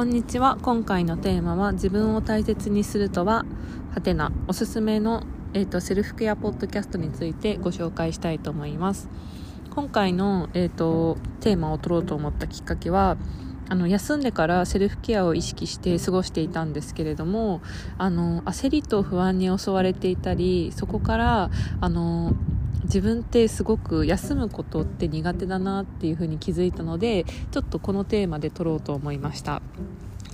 こんにちは。今回のテーマは自分を大切にするとははてなおすすめの、えーと、セルフケアポッドキャストについてご紹介したいと思います。今回の、えーと、テーマを取ろうと思ったきっかけはあの休んでからセルフケアを意識して過ごしていたんですけれどもあの焦りと不安に襲われていたりそこからあの自分ってすごく休むことって苦手だなっていうふうに気づいたのでちょっとこのテーマで録ろうと思いました。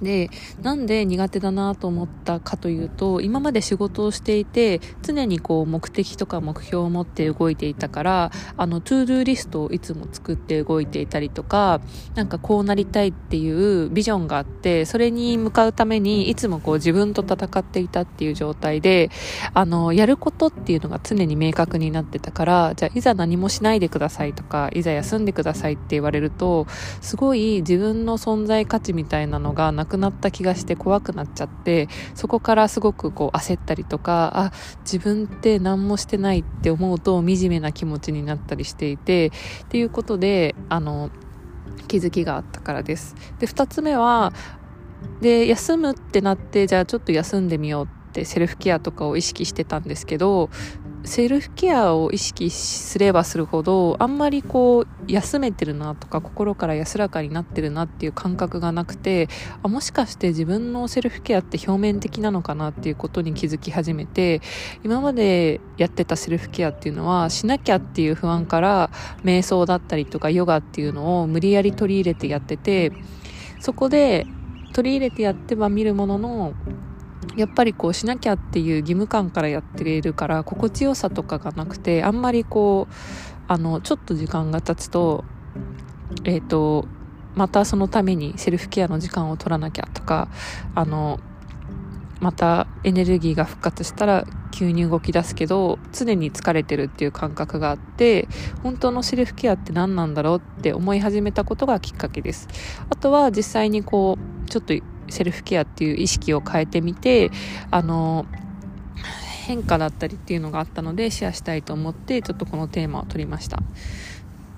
でなんで苦手だなと思ったかというと今まで仕事をしていて常にこう目的とか目標を持って動いていたからあの ToDoリストをいつも作って動いていたりとかなんかこうなりたいっていうビジョンがあってそれに向かうためにいつもこう自分と戦っていたっていう状態であのやることっていうのが常に明確になってたからじゃあいざ何もしないでくださいとかいざ休んでくださいって言われるとすごい自分の存在価値みたいなのがなくなった気がして怖くなっちゃってそこからすごくこう焦ったりとかあ自分って何もしてないって思うと惨めな気持ちになったりしていてっていうことであの気づきがあったからです。で2つ目はで休むってなってじゃあちょっと休んでみようってセルフケアとかを意識してたんですけどセルフケアを意識すればするほどあんまりこう休めてるなとか心から安らかになってるなっていう感覚がなくてあもしかして自分のセルフケアって表面的なのかなっていうことに気づき始めて今までやってたセルフケアっていうのはしなきゃっていう不安から瞑想だったりとかヨガっていうのを無理やり取り入れてやっててそこで取り入れてやってはみるもののやっぱりこうしなきゃっていう義務感からやっているから心地よさとかがなくてあんまりこうあのちょっと時間が経つとえっ、ー、とまたそのためにセルフケアの時間を取らなきゃとかあのまたエネルギーが復活したら急に動き出すけど常に疲れてるっていう感覚があって本当のセルフケアって何なんだろうって思い始めたことがきっかけです。あとは実際にこうちょっとセルフケアっていう意識を変えてみてあの変化だったりっていうのがあったのでシェアしたいと思ってちょっとこのテーマを取りました。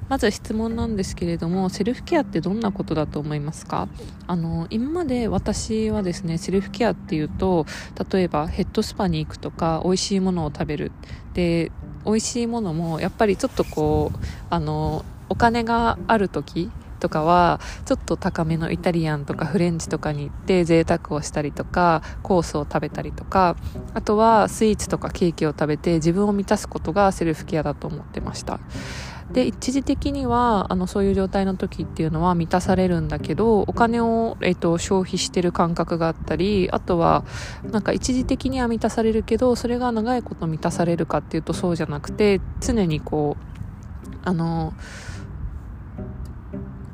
まず質問なんですけれどもセルフケアってどんなことだと思いますか？あの今まで私はですねセルフケアっていうと例えばヘッドスパに行くとか美味しいものを食べる。で美味しいものもやっぱりちょっとこうあのお金がある時とかはちょっと高めのイタリアンとかフレンチとかに行って贅沢をしたりとかコースを食べたりとかあとはスイーツとかケーキを食べて自分を満たすことがセルフケアだと思ってました。で一時的にはあのそういう状態の時っていうのは満たされるんだけどお金を、えーと、消費してる感覚があったりあとはなんか一時的には満たされるけどそれが長いこと満たされるかっていうとそうじゃなくて常にこうあの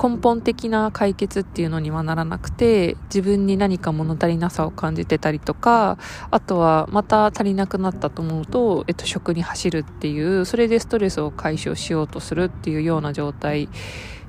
根本的な解決っていうのにはならなくて自分に何か物足りなさを感じてたりとかあとはまた足りなくなったと思うと、えっと、食に走るっていうそれでストレスを解消しようとするっていうような状態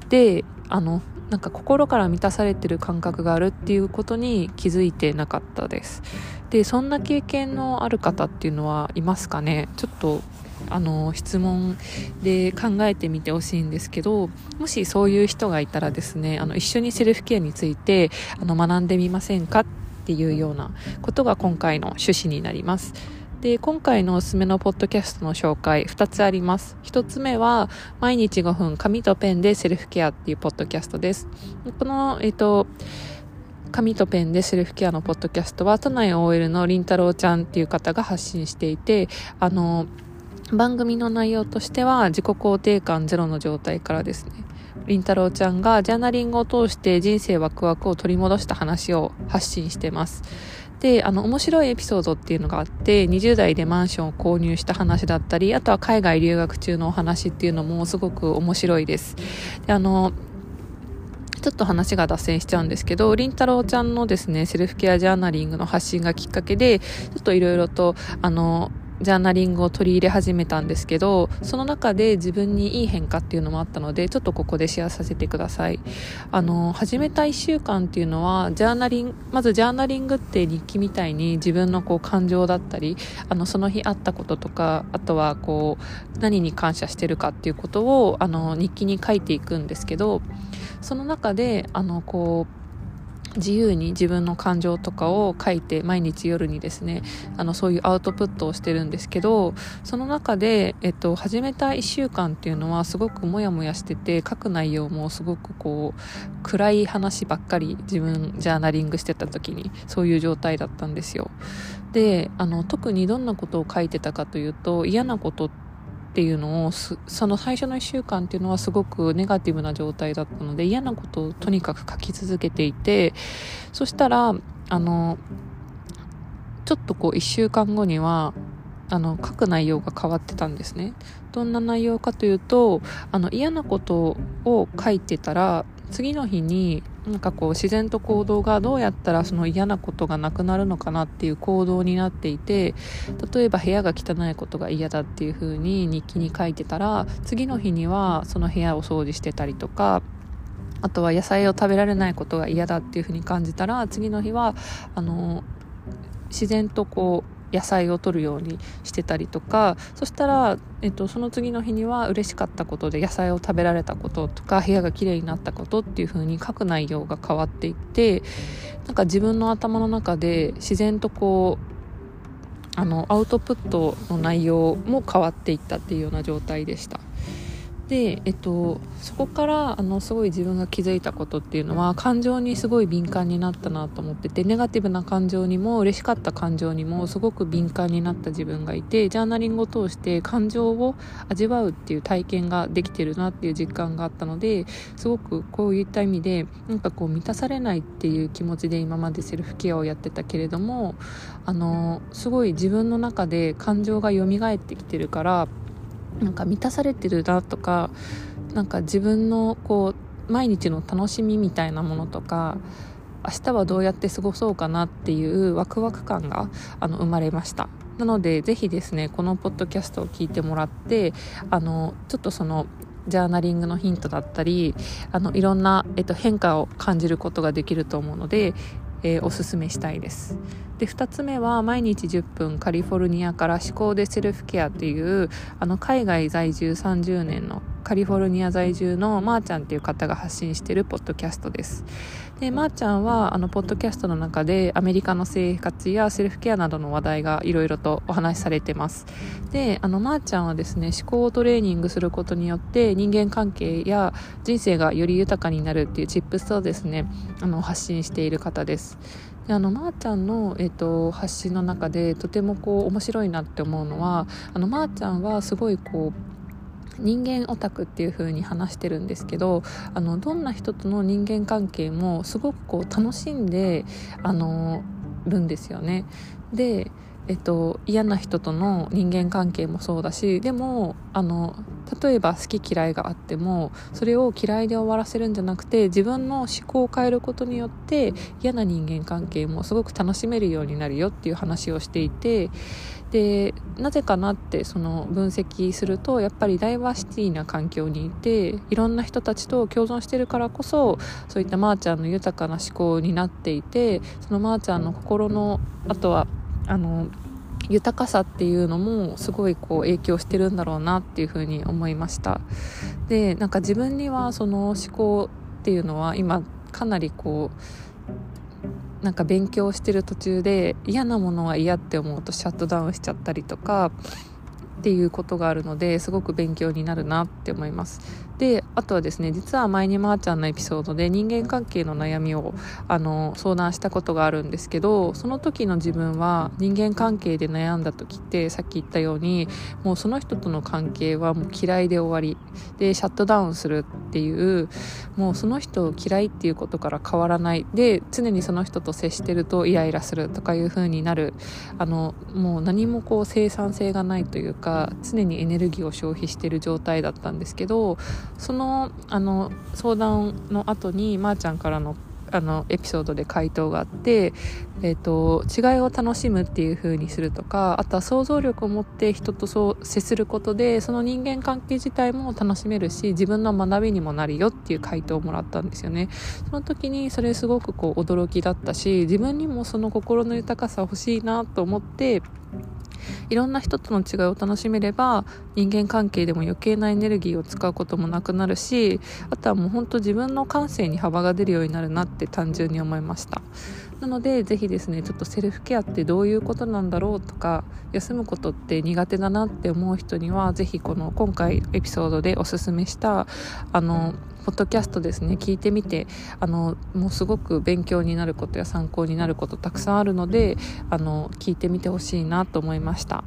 であのなんか心から満たされてる感覚があるっていうことに気づいてなかったです。でそんな経験のある方っていうのはいますかね？ちょっとあの質問で考えてみてほしいんですけどもしそういう人がいたらですねあの一緒にセルフケアについてあの学んでみませんかっていうようなことが今回の趣旨になります。で今回のおすすめのポッドキャストの紹介2つあります1つ目は毎日5分紙とペンでセルフケアっていうポッドキャストですこのえっ、と紙とペンでセルフケアのポッドキャストは都内 OL のりんたろうちゃんっていう方が発信していてあの番組の内容としては自己肯定感ゼロの状態からですね。りんたろうちゃんがジャーナリングを通して人生ワクワクを取り戻した話を発信してます。であの面白いエピソードっていうのがあって20代でマンションを購入した話だったりあとは海外留学中のお話っていうのもすごく面白いです。であのちょっと話が脱線しちゃうんですけど、りんたろうちゃんのですね、セルフケアジャーナリングの発信がきっかけで、ちょっといろいろと、あの、ジャーナリングを取り入れ始めたんですけどその中で自分にいい変化っていうのもあったのでちょっとここでシェアさせてください。あの始めた1週間っていうのはジャーナリングまずジャーナリングって日記みたいに自分のこう感情だったりあのその日あったこととかあとはこう何に感謝してるかっていうことをあの日記に書いていくんですけどその中であのこう自由に自分の感情とかを書いて毎日夜にですねあのそういうアウトプットをしてるんですけどその中で、えっと、始めた1週間っていうのはすごくモヤモヤしてて書く内容もすごくこう暗い話ばっかり自分ジャーナリングしてた時にそういう状態だったんですよ。であの特にどんなことを書いてたかというと嫌なことってっていうのをその最初の1週間っていうのはすごくネガティブな状態だったので嫌なことをとにかく書き続けていてそしたらあのちょっとこう1週間後にはあの書く内容が変わってたんですね。どんな内容かというとあの嫌なことを書いてたら次の日になんかこう自然と行動がどうやったらその嫌なことがなくなるのかなっていう行動になっていて例えば部屋が汚いことが嫌だっていう風に日記に書いてたら次の日にはその部屋を掃除してたりとかあとは野菜を食べられないことが嫌だっていう風に感じたら次の日はあの自然とこう野菜を取るようにしてたりとかそしたら、えっと、その次の日には嬉しかったことで野菜を食べられたこととか部屋がきれいになったことっていう風に書く内容が変わっていってなんか自分の頭の中で自然とこうあのアウトプットの内容も変わっていったっていうような状態でした。で、えっと、そこからあのすごい自分が気づいたことっていうのは感情にすごい敏感になったなと思っててネガティブな感情にも嬉しかった感情にもすごく敏感になった自分がいてジャーナリングを通して感情を味わうっていう体験ができてるなっていう実感があったのですごくこういった意味でなんかこう満たされないっていう気持ちで今までセルフケアをやってたけれどもあのすごい自分の中で感情が蘇ってきてるからなんか満たされてるなとかなんか自分のこう毎日の楽しみみたいなものとか明日はどうやって過ごそうかなっていうワクワク感があの生まれました。なのでぜひですねこのポッドキャストを聞いてもらってあのちょっとそのジャーナリングのヒントだったりあのいろんな、えっと、変化を感じることができると思うので、えー、おすすめしたいです。で2つ目は毎日10分カリフォルニアから思考でセルフケアっていうあの海外在住30年のカリフォルニア在住のまーちゃんっていう方が発信してるポッドキャストです。でまーちゃんはあのポッドキャストの中でアメリカの生活やセルフケアなどの話題がいろいろとお話しされてます。であのまーちゃんはですね思考をトレーニングすることによって人間関係や人生がより豊かになるっていうチップスをですねあの発信している方です。であのまー、ちゃんの、えーと、発信の中でとてもこう面白いなって思うのはあのまー、ちゃんはすごいこう人間オタクっていう風に話してるんですけどあのどんな人との人間関係もすごくこう楽しんであのるんですよね。でえっと、嫌な人との人間関係もそうだしでもあの例えば好き嫌いがあってもそれを嫌いで終わらせるんじゃなくて自分の思考を変えることによって嫌な人間関係もすごく楽しめるようになるよっていう話をしていてでなぜかなってその分析するとやっぱりダイバーシティな環境にいていろんな人たちと共存してるからこそそういったまーちゃんの豊かな思考になっていてそのまーちゃんの心のあとはあの豊かさっていうのもすごいこう影響してるんだろうなっていうふうに思いました。でなんか自分にはその思考っていうのは今かなりこうなんか勉強してる途中で嫌なものは嫌って思うとシャットダウンしちゃったりとかっていうことがあるのですごく勉強になるなって思います。であとはですね実は前にまーちゃんのエピソードで人間関係の悩みをあの相談したことがあるんですけどその時の自分は人間関係で悩んだ時ってさっき言ったようにもうその人との関係はもう嫌いで終わりでシャットダウンするっていうもうその人を嫌いっていうことから変わらないで常にその人と接してるとイライラするとかいう風になる。あのもう何もこう生産性がないというか常にエネルギーを消費している状態だったんですけどそのあの相談の後にまー、ちゃんからのあのエピソードで回答があって、えーと、違いを楽しむっていう風にするとかあとは想像力を持って人とそう接することでその人間関係自体も楽しめるし自分の学びにもなるよっていう回答をもらったんですよね。その時にそれすごくこう驚きだったし自分にもその心の豊かさ欲しいなと思っていろんな人との違いを楽しめれば人間関係でも余計なエネルギーを使うこともなくなるしあとはもう本当自分の感性に幅が出るようになるなって単純に思いました。なのでぜひですねちょっとセルフケアってどういうことなんだろうとか休むことって苦手だなって思う人にはぜひこの今回エピソードでおすすめしたあのポッドキャストですね聞いてみてあのもうすごく勉強になることや参考になることたくさんあるのであの聞いてみてほしいなと思いました。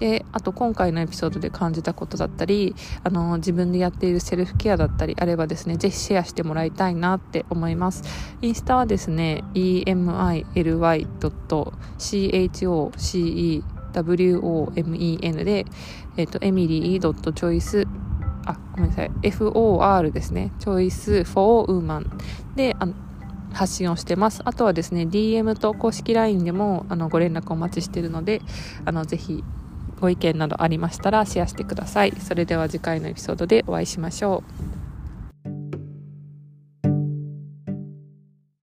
であと今回のエピソードで感じたことだったりあの自分でやっているセルフケアだったりあればですねぜひシェアしてもらいたいなって思いますインスタはですね emily.chocewomen で、えっ、ー、と、エミリー .choice あ、ごめんなさい。FOR ですね。チョイス for woman で、発信をしてます。あとはですね、DM と公式 LINE でもあのご連絡お待ちしているので、あのぜひご意見などありましたらシェアしてください。それでは次回のエピソードでお会いしましょう。